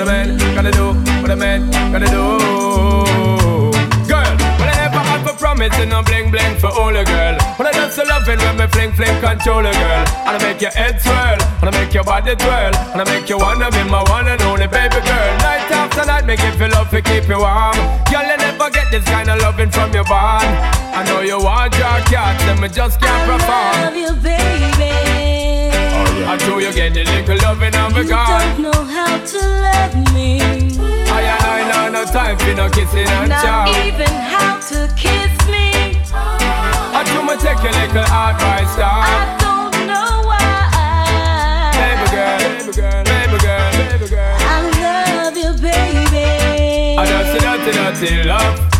What a man gotta do, what a man gotta do. Girl, when I never had for promise and no bling bling for all a girl. When I just love it when me fling fling control a girl. And I make your head swirl, and I make your body twirl, and I make you wanna be my one and only baby girl. Night after night, make you feel love to keep you warm. Girl, you never get this kind of loving from your bond. I know you want your cat, and me just can't perform. Love you, baby. I know you get the little loving of a You don't know how to love me. I and I know no time for no kissing and Not chow. even how to kiss me. I do my take a little advice, I don't know why. Baby girl, baby girl, baby girl, baby girl. I love you, baby. I just a dirty, dirty love.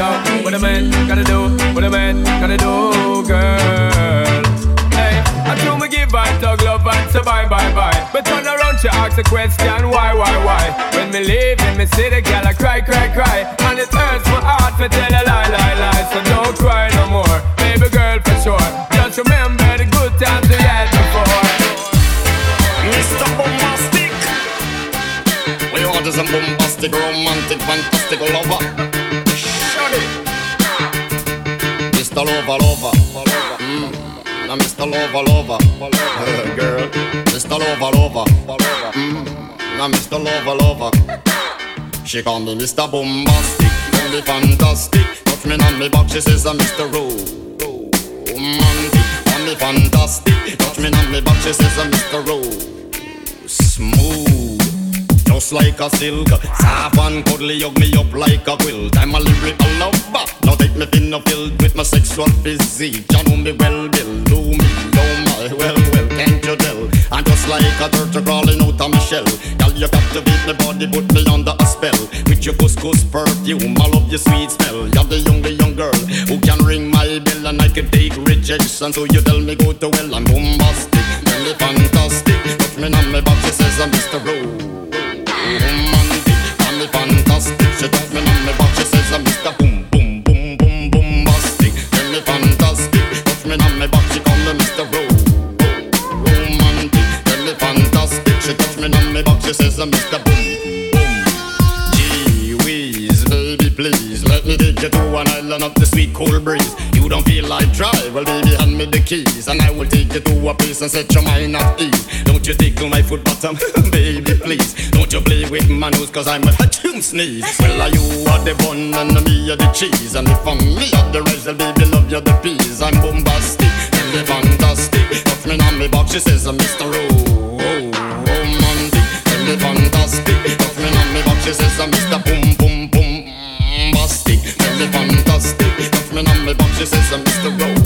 Yo, what a man gotta do, what a man gotta do, girl. Hey, I do me give I talk love and say bye bye bye. But turn around, she ask a question, why, why, why? When me leave in me city, girl, I cry, cry, cry. And it hurts my heart to tell a lie, lie, lie. So don't cry no more, baby girl, for sure. Just remember the good times we had before. Mr. Bombastic. We want is a bombastic, romantic, fantastic lover. Mr. Lover, lover. Mm. Now Mr. Lover, lover. Girl. Mr. Lover, lover. Mm. Now Mr. Lover, lover. She call me Mr. Bombastic, call me fantastic. Touch me on me back, she says I'm Mr. Romantic. Call me fantastic, touch me on me back, she says I'm Mr. Rose smooth. Just like a silk, soft and cuddly, hug me up like a quilt. I'm a lyrical lover. Now take me thin or filled with my sexual physique. You know me well, Bill. Do me, oh my, well, well, can't you tell? I'm just like a turtle crawling out of my shell. Girl, you captivate my body, put me under a spell. With your couscous perfume, I love your sweet smell. You're the young, the young girl who can ring my bell and I can take rejection. So you tell me go to well, I'm bombastic, me fantastic. Touch me on my back, she says I'm Mr. Romantic, me. She touch me back, she says I'm Mr. Boom, boom, boom, boom, me. Touch me back, she me Mr. Romantic. Me. She touch me back, she says I'm Mr. Boom, boom. Gee whiz, baby, please let me take you to an island of the sweet cool breeze. You don't feel like drive, baby, hand me the keys, and I will take you to a place and set your mind at ease. Don't you tickle my foot bottom, baby, please. Don't you play with my nose, cause I'm a hatchoon sneeze. Well, are you are the bun and me are the cheese, and if I'm me are the rest, well, baby, love you the peas. I'm bombastic, me fantastic. Touch me on me box, she says, I'm Mr. Romantic. Tell me fantastic, touch me on me box, she says, I'm Mr. Boom, boom, boom. Bombastic, me fantastic. Touch me on me box, she says I'm Mr. Romantic,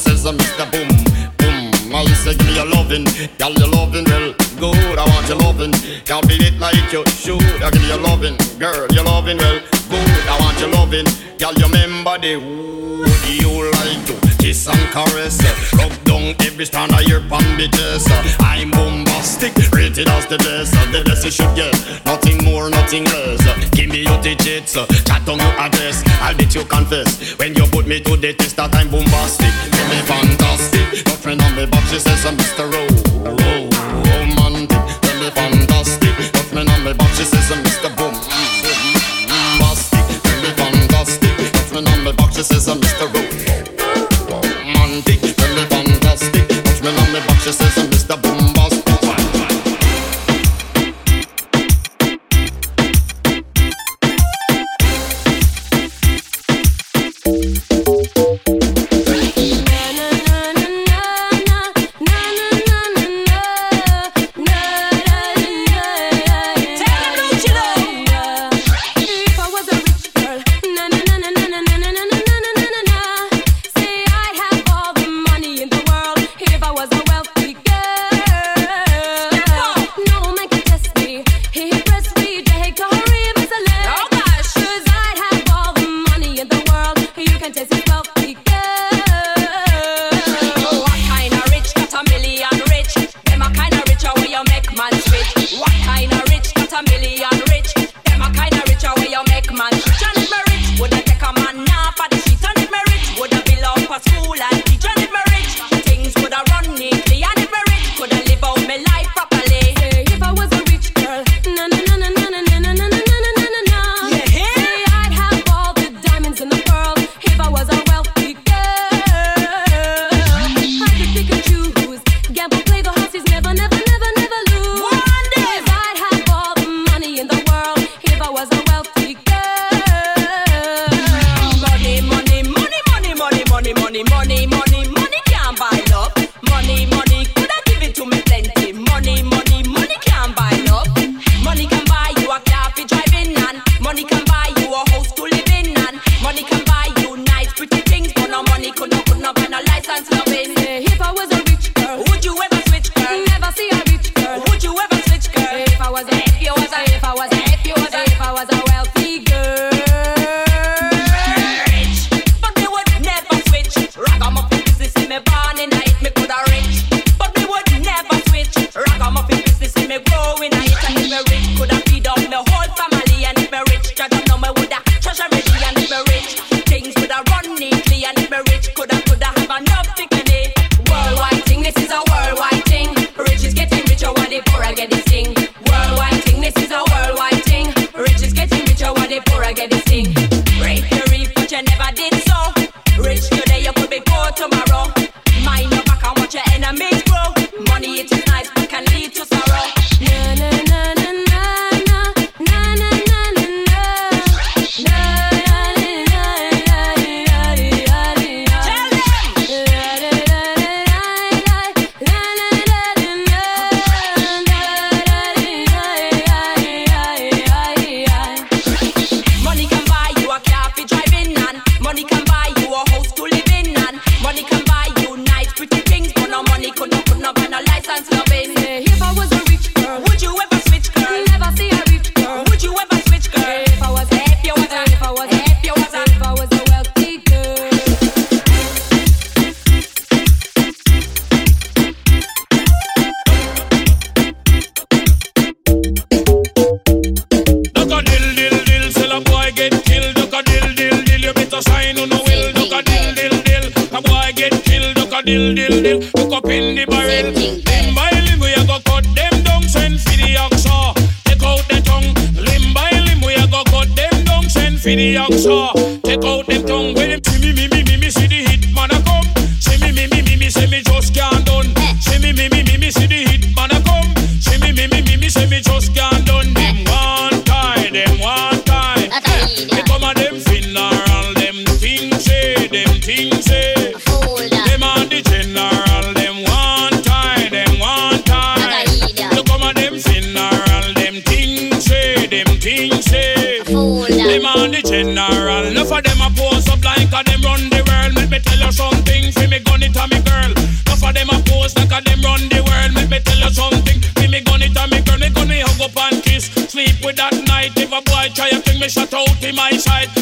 says uh, I'm Mr. Boom Boom. I say give me your lovin', girl your lovin' well good I want your lovin', girl beat it like you should. I give you your lovin', girl your lovin' well good I want your lovin', girl you remember the wood you like to kiss and caress? Rub down every strand of your bambi dress I'm bombastic, rated as the best. The best you should get, nothing more, nothing less. Give me your digits, chat on your address. I'll bet you confess. When you me to the test that I'm bombastic. Give me fantastic. Girlfriend on me but she says I'm Mr. Rowe.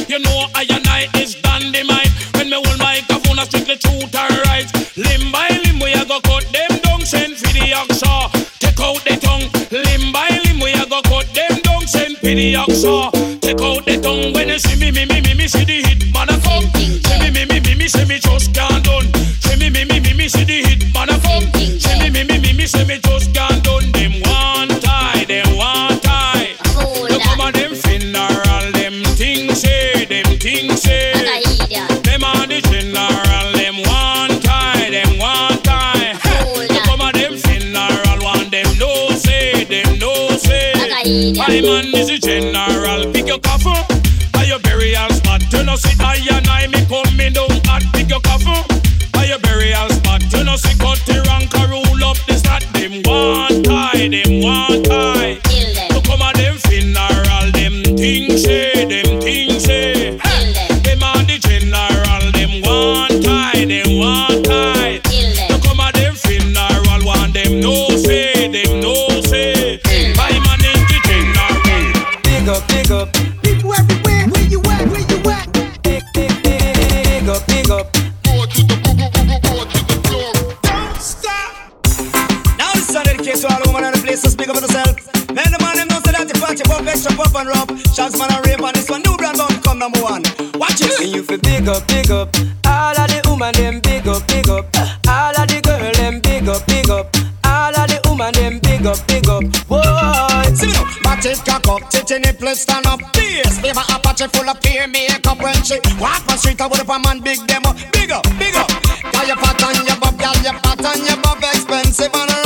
You know I and I is dynamite. When me hold microphone, I strictly truth and right. Limb by limb, we a go cut them down. Send for the oxa. Take out the tongue. Limb by limb, we a go cut them down. Send for the oxa. Take out the tongue. When you see me, me, me, me, me see the hit man a come. See me, me, me, me, me, see me just. Spot, you know say that the party pop extra pop and rub. Shots man and rave and this one new brand bound come number one. Watch it. And you feel big up, big up. All of the woman them big up, big up. All of the girl them big up, big up. All of the woman them big up, big up. Whoa. See me now, it cock up, titty nipple stand up. Bass, baby Apache full of peer makeup when she walk on street. I would up a man big up, big up, big up. Got your pat on your bob, got your pat on your bob, expensive and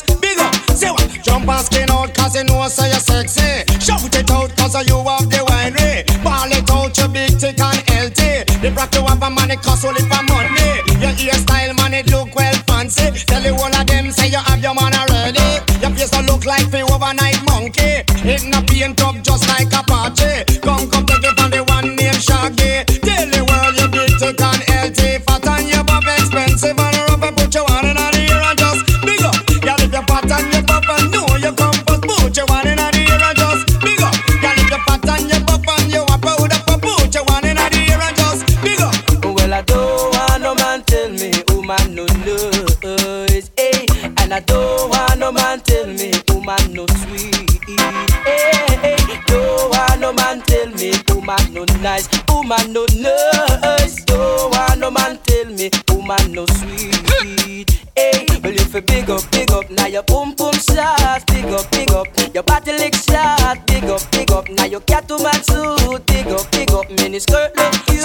and big up. Say what? Jump and skin out cause you know so you're sexy. Shout it out cause you have the winery. Ball it out, you big thick and healthy. The brack you have a money cost only for woman no noise, eh? And I don't want no man tell me woman no sweet, eh? eh. Don't want no man tell me woman no nice, woman no nice. Don't want no man tell me woman no sweet, eh? Well, if you big up, big up, now your boom boom shot, big up, big up, your body lick shot, big up, big up, now your cat to man suit, big up, big up, mini skirt look cute.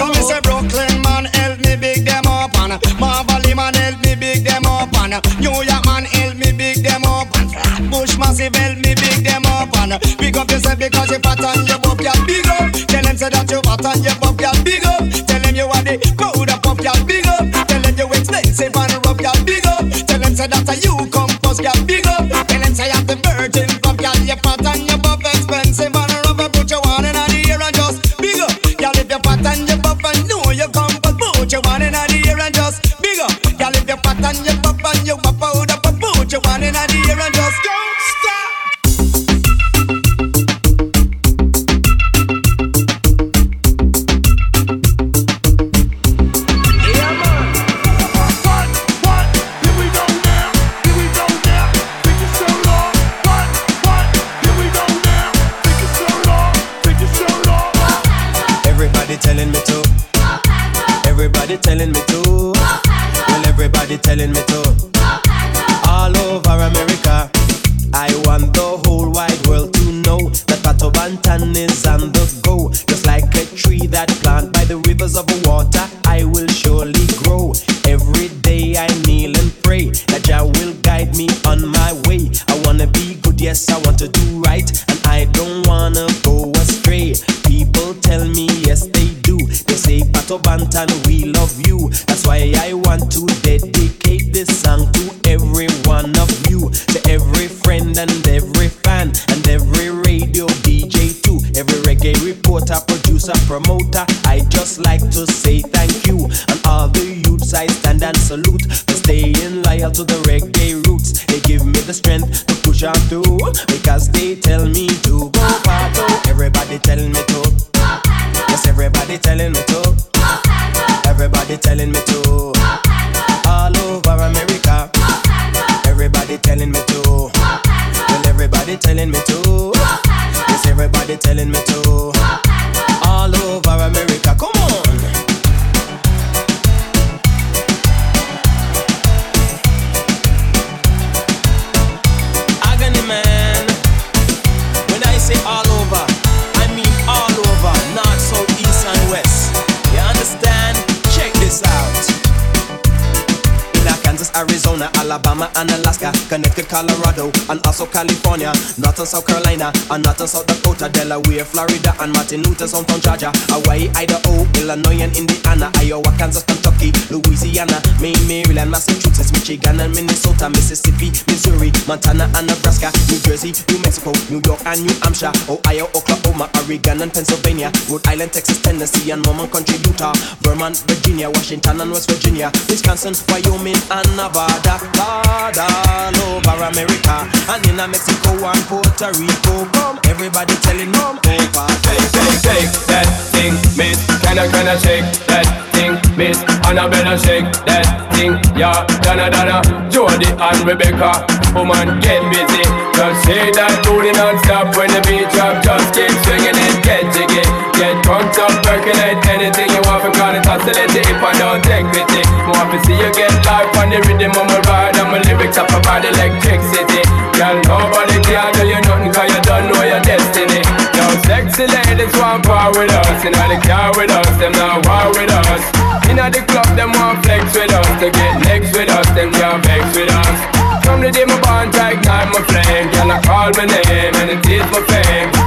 Up New York man help me big them up. Flatbush massive help me big them up. And Big up yourself because you fat and you buff girl big up. Tell them say that you fat and you buff girl big up. Tell them you are the powder puff girl big up. Tell them you expensive and rough girl big up. Tell them say that you come first girl big up. Tell them say you the virgin puff you fat and you buff expensive and rough. Put your one in the ear and just big up. Girl if you fat and you buff and know you come but put your one in the ear and just big up. You fat and you and you and just don't stop Everybody telling me to. Everybody telling me to. Well, everybody telling me to. All over America, I want the whole wide world to know that Pato Banton is on the go. Just like a tree that plant by the rivers of water, I will surely grow. Every day I kneel and pray that Jah will guide me on my way. I wanna be good, yes, I want to do right, and I don't wanna go astray. People tell me yes they do. They say Pato Banton, we love you. That's why I want to producer, promoter. I just like to say thank you and all the youths I stand and salute for staying loyal to the reggae roots. They give me the strength to push on through. Because they tell me to go far. Everybody telling me to. Yes, everybody telling me to. Everybody telling me to. All over America. Everybody telling me to. Well, everybody telling me to. Everybody telling me to. Say ah, Arizona, Alabama, and Alaska, Connecticut, Colorado, and also California, North and South Carolina, and North and South Dakota, Delaware, Florida, and Martin Luther, Downtown Georgia, Hawaii, Idaho, Illinois, and Indiana, Iowa, Kansas, Kentucky, Louisiana, Maine, Maryland, Massachusetts, Michigan, and Minnesota, Mississippi, Missouri, Montana, and Nebraska, New Jersey, New Mexico, New York, and New Hampshire, Ohio, Oklahoma, Oregon, and Pennsylvania, Rhode Island, Texas, Tennessee, and Mormon Country, Utah, Vermont, Virginia, Washington, and West Virginia, Wisconsin, Wyoming, and Nevada, Lord, all over America, and in Mexico and Puerto Rico. Come, everybody telling them, oh, Shake, shake, shake that thing, miss. Can I, can I shake that thing, miss? Annabella shake that thing, yeah. Donna, Donna, Jody and Rebecca. Woman, get busy. Just shake that booty non-stop when the beat drop. Just keep swinging it, get jiggy. Get drunk up, percolate anything oscillate if I don't take pity. Want to see you get life on the rhythm of my ride and my lyrics up about electricity. Girl, nobody can do you nothing cause you don't know your destiny. Yo, sexy ladies want power with us. Inna the car with us, them not war with us. Inna the club, them want flex with us. To get next with us, them can't vex with us. From the day my bond to ignite my flame Girl, I call my name and it is my fame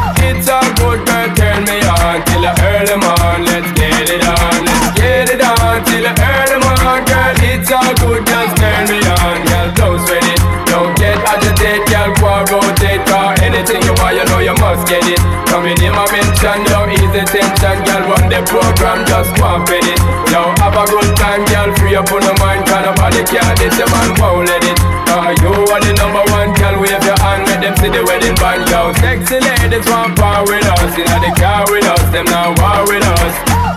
get it. In my mention, yo, easy tension Girl, run the program, just go and it. Yo, have a good time, girl, free up on the mind Cause nobody can this, your man won't let it. Cause you are the number one, girl, wave your hand Make them see the wedding band, yo. Sexy ladies want power with us. Inna the car with us, them now war with us.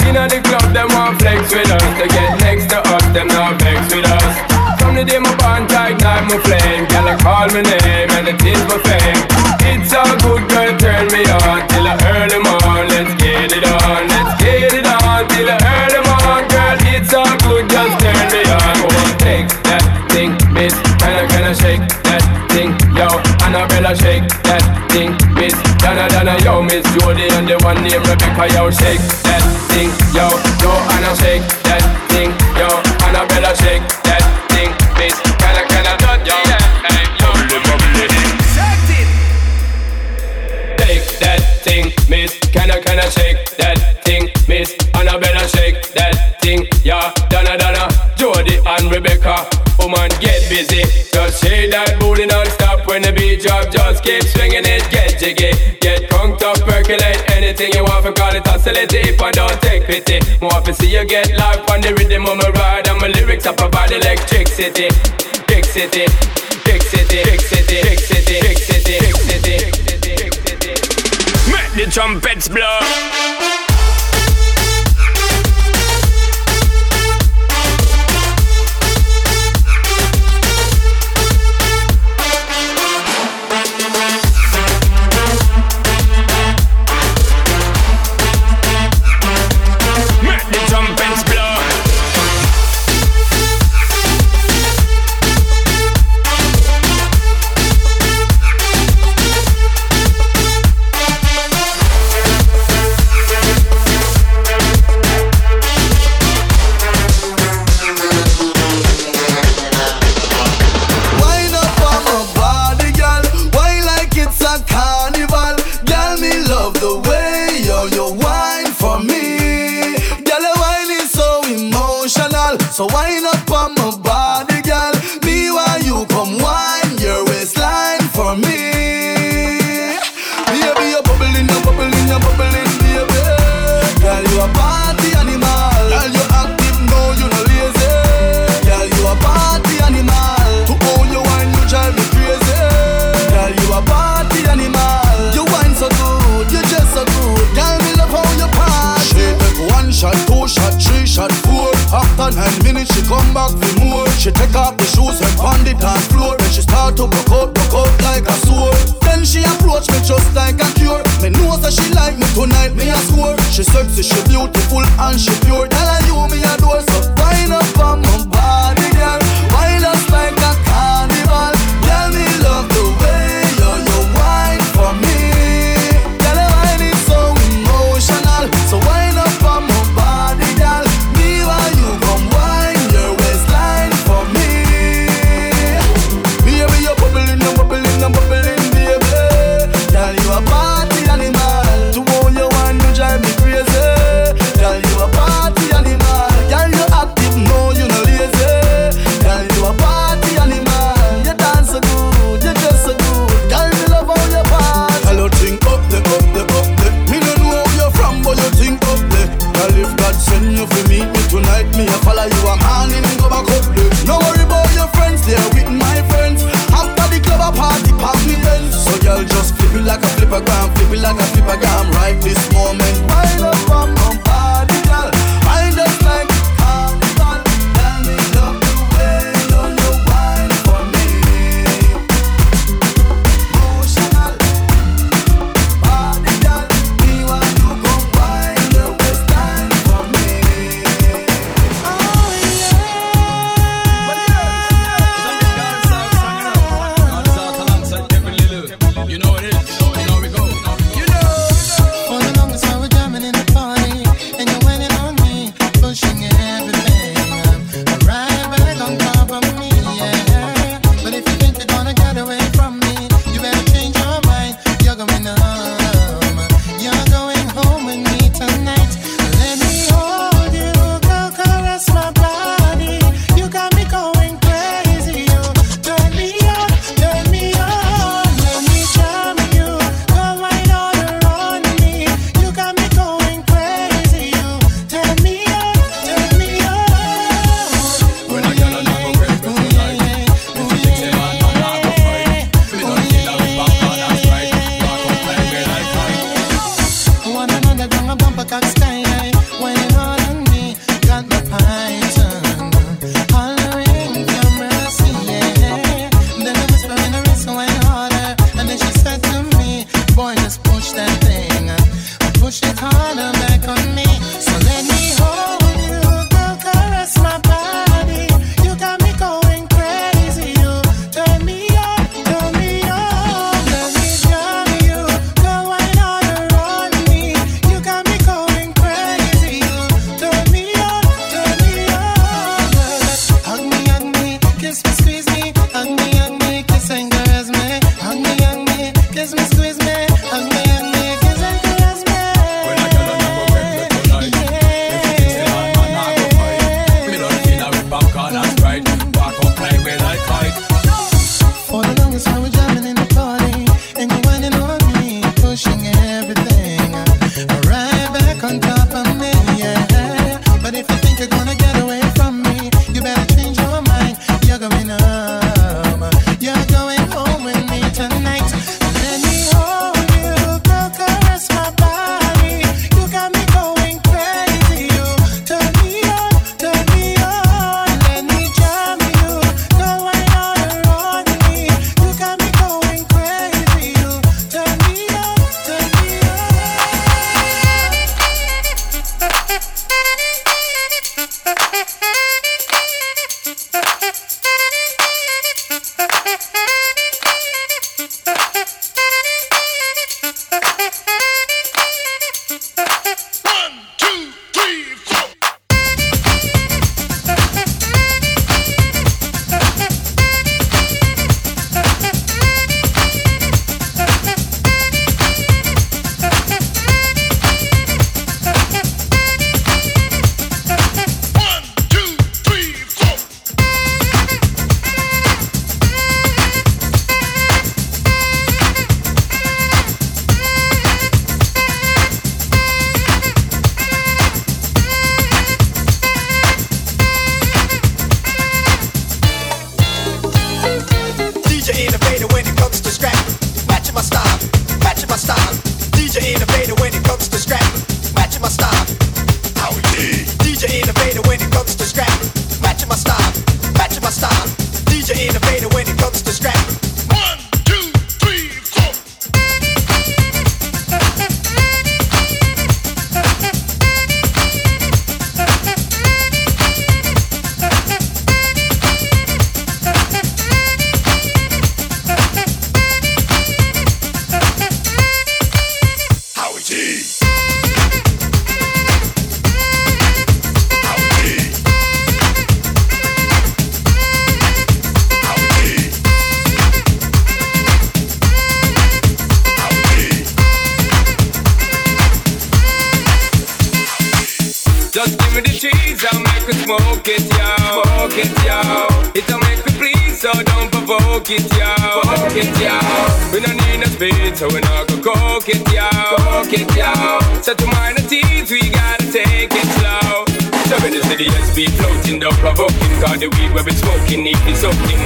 Inna the club, them want flex with us. To get next to us, them not vex with us The day my bond tight, my flame. Girl, I call my name and it is my fame. It's all good, girl, turn me on Till I early morn, let's get it on Let's get it on till I early morn Girl, it's all good, just turn me on. Oh, take that thing, miss. Can I, can I shake that thing, yo Annabella shake that thing, miss. Donna, Donna, yo, miss. Jody And the one named Rebecca, yo, shake that thing, yo Yo, Joanna, shake that thing, yo. Annabella, shake that miss. Can I, can I shake that thing, miss? Annabella, shake that thing, yeah. Donna, Donna, Jody and Rebecca. Oh, Woman, get busy. Just shake that booty non-stop When the beat drop, just keep swinging it Get jiggy, get crunked up, percolate Anything you want, for call it. Oscillate If I don't take pity. More to see you get life on the rhythm of my ride. And my lyrics up about electricity. Big city, big city, big city, big city, big city, big city, big the trumpets blow she come back for more. She take off the shoes and pound the dance floor. Then she start to broke out, broke out like a sword Then she approach me just like a cure. Me know that she like me tonight, me a score. She sexy, she beautiful and she pure. Tell her you me adore, so fine up on my body. It, yo. Coke it, yo. So to mind the When the be floating, don't provoking Cause the weed where we smoking need be soaking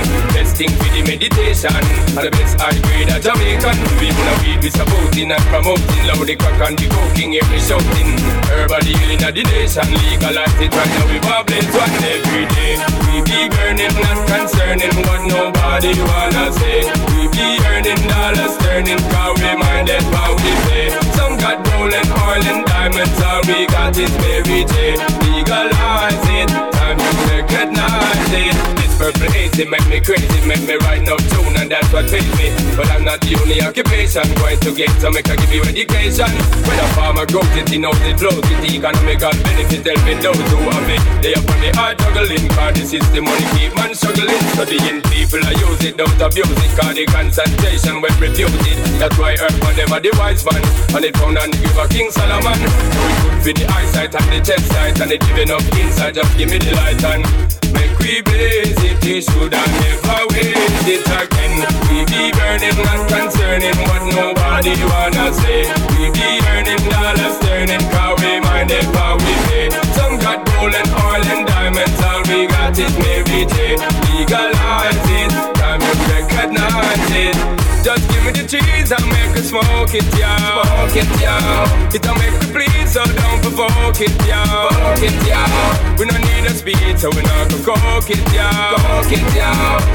thing for the meditation And the best high grade of Jamaican. Even the weed we supporting and promoting Loud the crack and the coking, hear me shouting. Herbal healing of the nation Legalize it right now we bubbles one every day. We be burning, not concerning what nobody wanna say. We be earning dollars, turning Cause we minded we pay Some got and oil and diamonds All we got is Mary J legalize it. Time to recognize it. This purple haze, it make me crazy, make me write no tune, and that's what pays me. But I'm not the only occupation. Going to get so make I give you education. When a farmer grows it, he knows it flows it. The economical benefit, helping those who have it. They up on the hard juggling, cause the system money keep man struggling. Studying people, I use it, don't abuse it, cause the concentration when refuse it. That's why earth for them are the wise man. And it found and give a King Solomon. So it good the eyesight and the chest sight, and it giving up inside, just give me the light and make we blaze it. It should have never waste it again. We be burning, not concerning what nobody wanna say. We be earning dollars, turning, cause we mind it how we pay. Some got gold and oil and diamonds, all we got is Mary J. Legalize it, time you recognize it. Just give me the cheese and make us smoke it, yo. Smoke it, yo. It'll make me please, so don't provoke it, yo. Provoke it, yo. We don't need a speed, so we not gonna coke it, yo. Coke it, yo.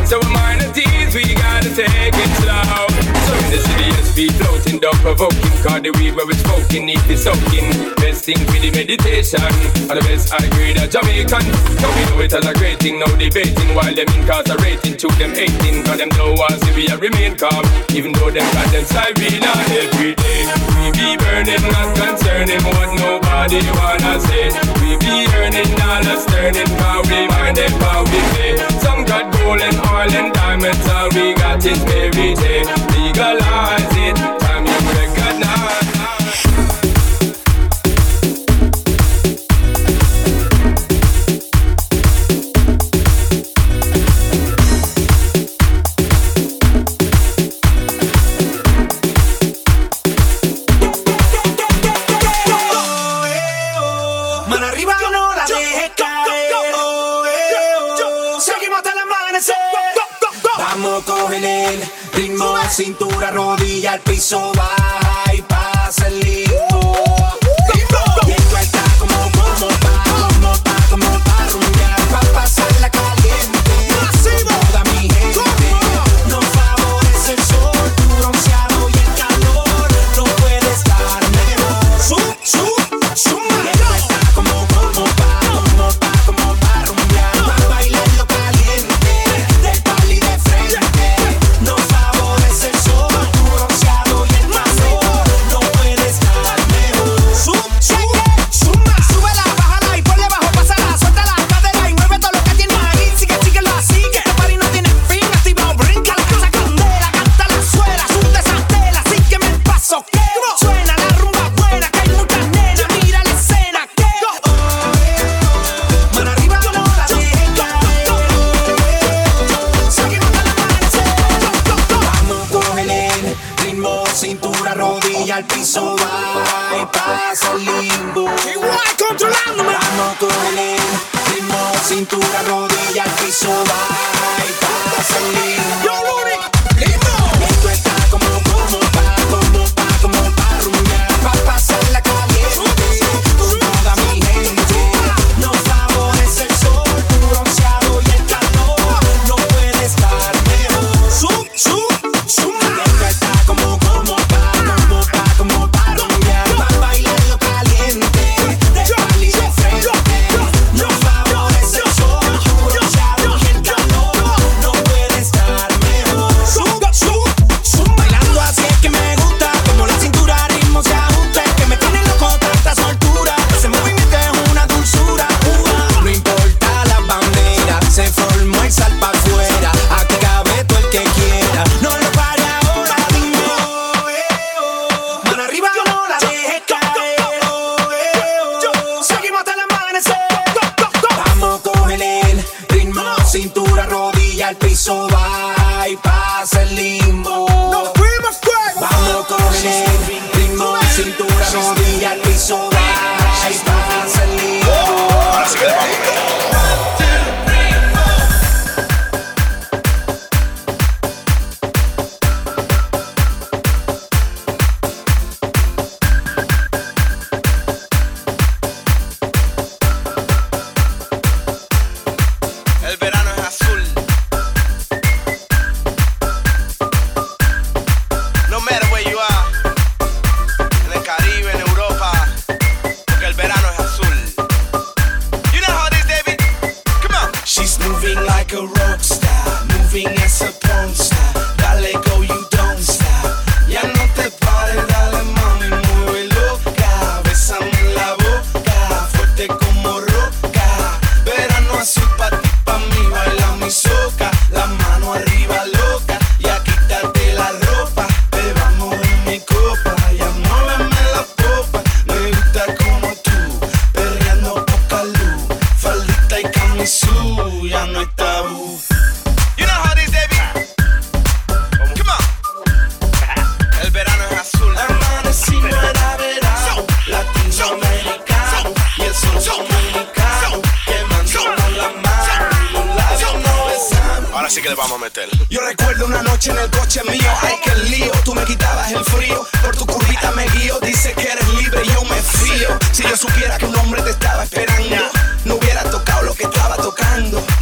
So we mind the tease, we gotta take it slow. So in the city, the speed floating, don't provoking. Cause the weed where we smoking, need be soaking. Best thing for the meditation, and the best I agree that Jamaican. So we know it as a great thing, no debating. While them incarcerating, to them 18. Cause them don't want to be remain calm. Even though them got them siren on every day We be burning, not concerning what nobody wanna say We be earning dollars, turning Cause we mind them how we pay Some got gold and oil and diamonds All we got is Mary Legalize it, time you recognize rodilla al piso va y pasa el limbo. Igual controlándome. Mano con el ritmo, cintura, rodilla.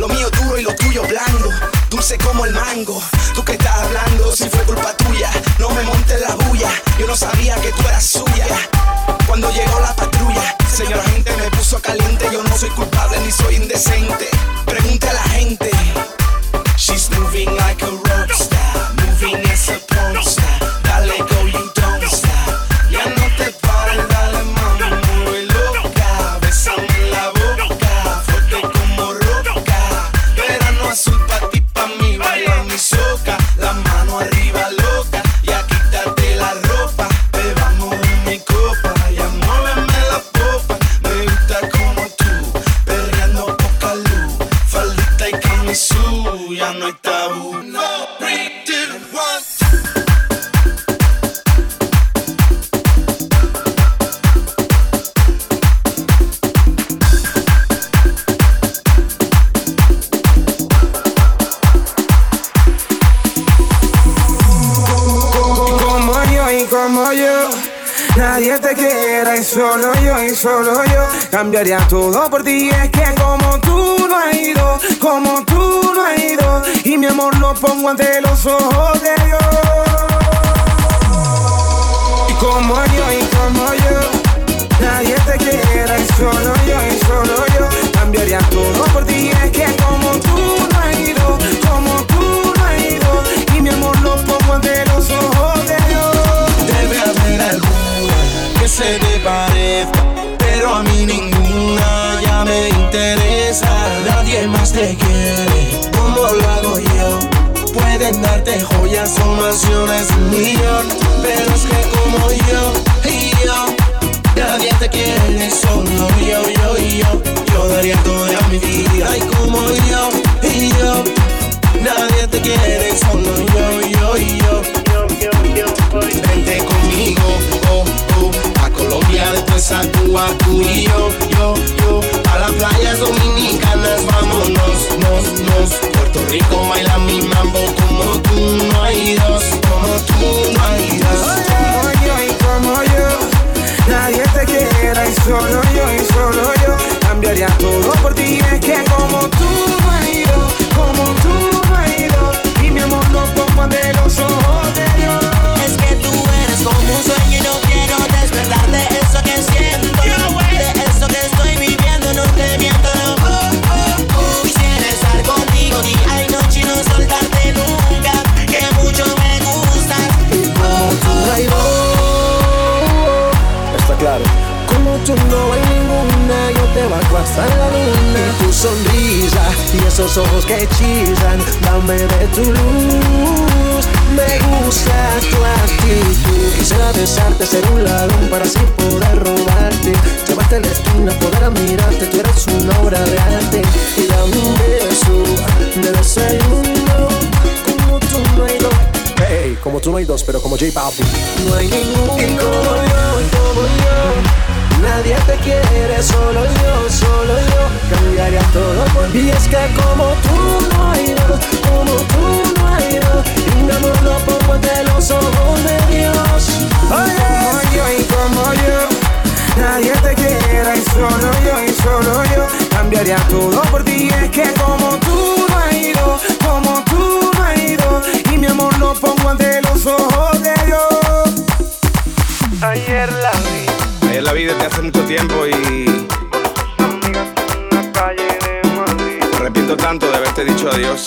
Lo mío duro y lo tuyo blando, dulce como el mango. Tú que estás hablando, si fue culpa tuya, no me montes la bulla. Yo no sabía que tú eras suya. Cuando llegó la patrulla, señora gente me puso caliente. Yo no soy culpable ni soy indecente. solo yo cambiaría todo por ti. Es que como tú no has ido, como tú no has ido, y mi amor lo pongo ante los ojos millón, pero es que como yo y yo, nadie te quiere, solo yo, yo y yo. Yo daría toda mi vida, y como yo y yo, nadie te quiere, solo yo, yo y yo. yo, yo, Vente conmigo, oh, oh, a Colombia, después a Cuba, tú y yo, yo, yo. A las playas dominicanas, vámonos, nos, nos. Puerto Rico, baila mi solo yo y solo yo cambiaría todo. ojos que chillan, dame de tu luz. Me gusta tu actitud. Quisiera besarte, ser un ladrón para así poder robarte. Llevarte a la esquina, poder admirarte. Tú eres una obra de arte. Y dame un beso de desayuno. Como tú no hay dos. Hey, como tú no hay dos, pero como J Balvin. No hay ninguno y como yo, y como yo. Nadie te quiere, solo yo, solo yo cambiaría todo por ti. Y es que como tú no hay dos, como tú no hay dos, y mi amor lo pongo de los ojos de Dios. Oye, como yo y como yo, nadie te quiera y solo yo y solo yo, cambiaría todo por ti. Y es que como tú no hay dos, como tú no hay dos, y mi amor lo pongo ante los ojos de Dios. Ayer la vi. Ayer la vi desde hace mucho tiempo y tanto de haberte dicho adiós.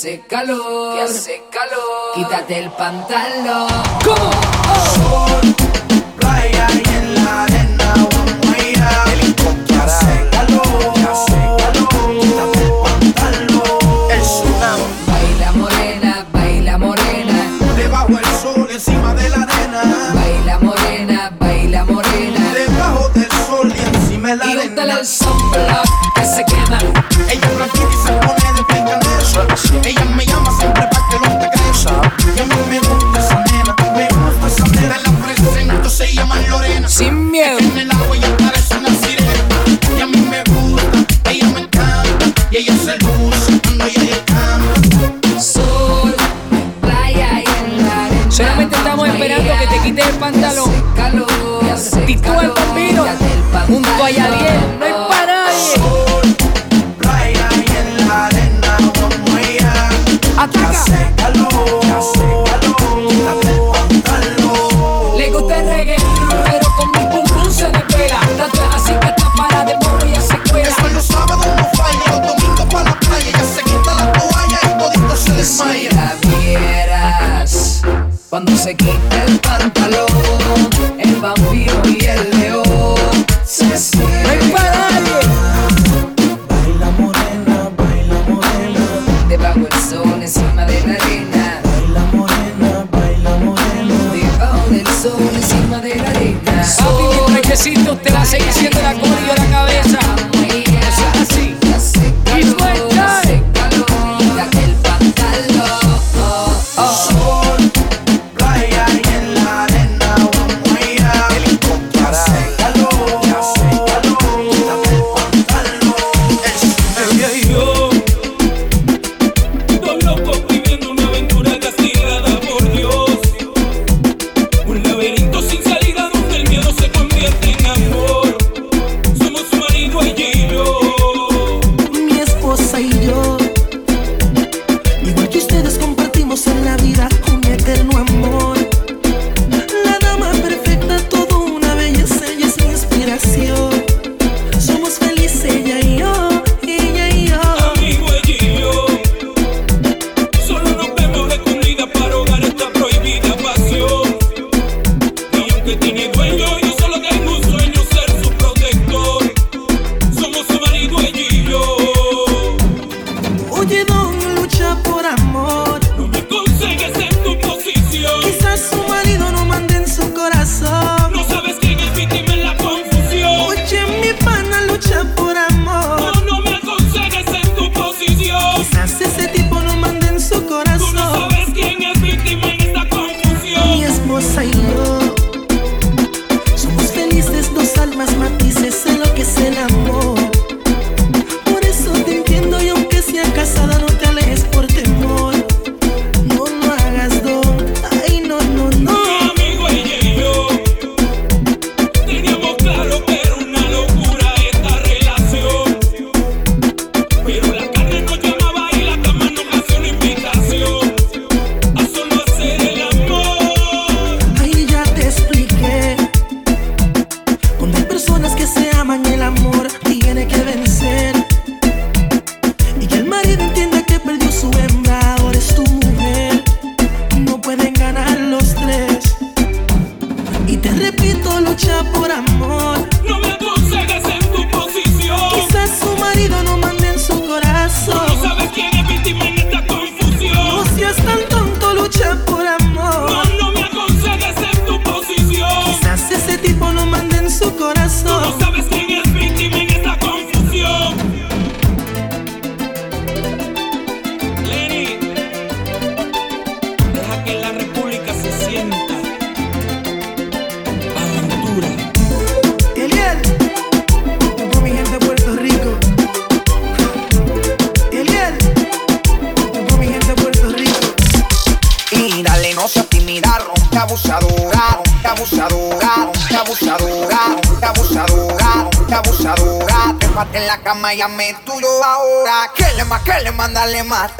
hace calor, que hace calor. Quítate el pantalón. ¿Cómo? sin miedo.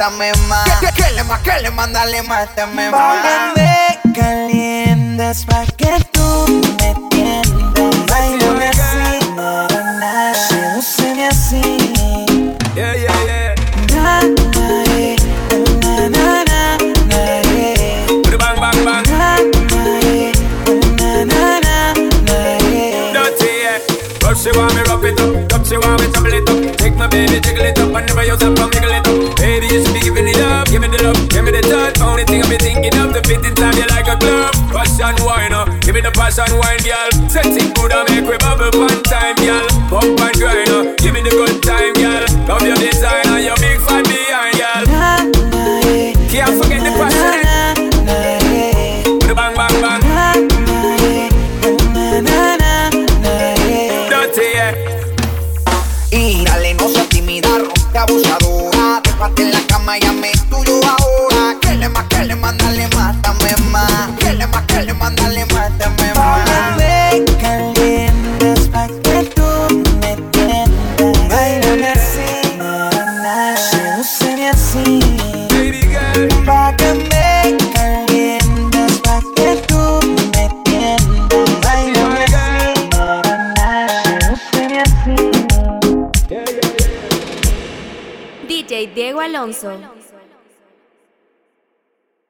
mátame más. Que le más, que le mándale, mátame más.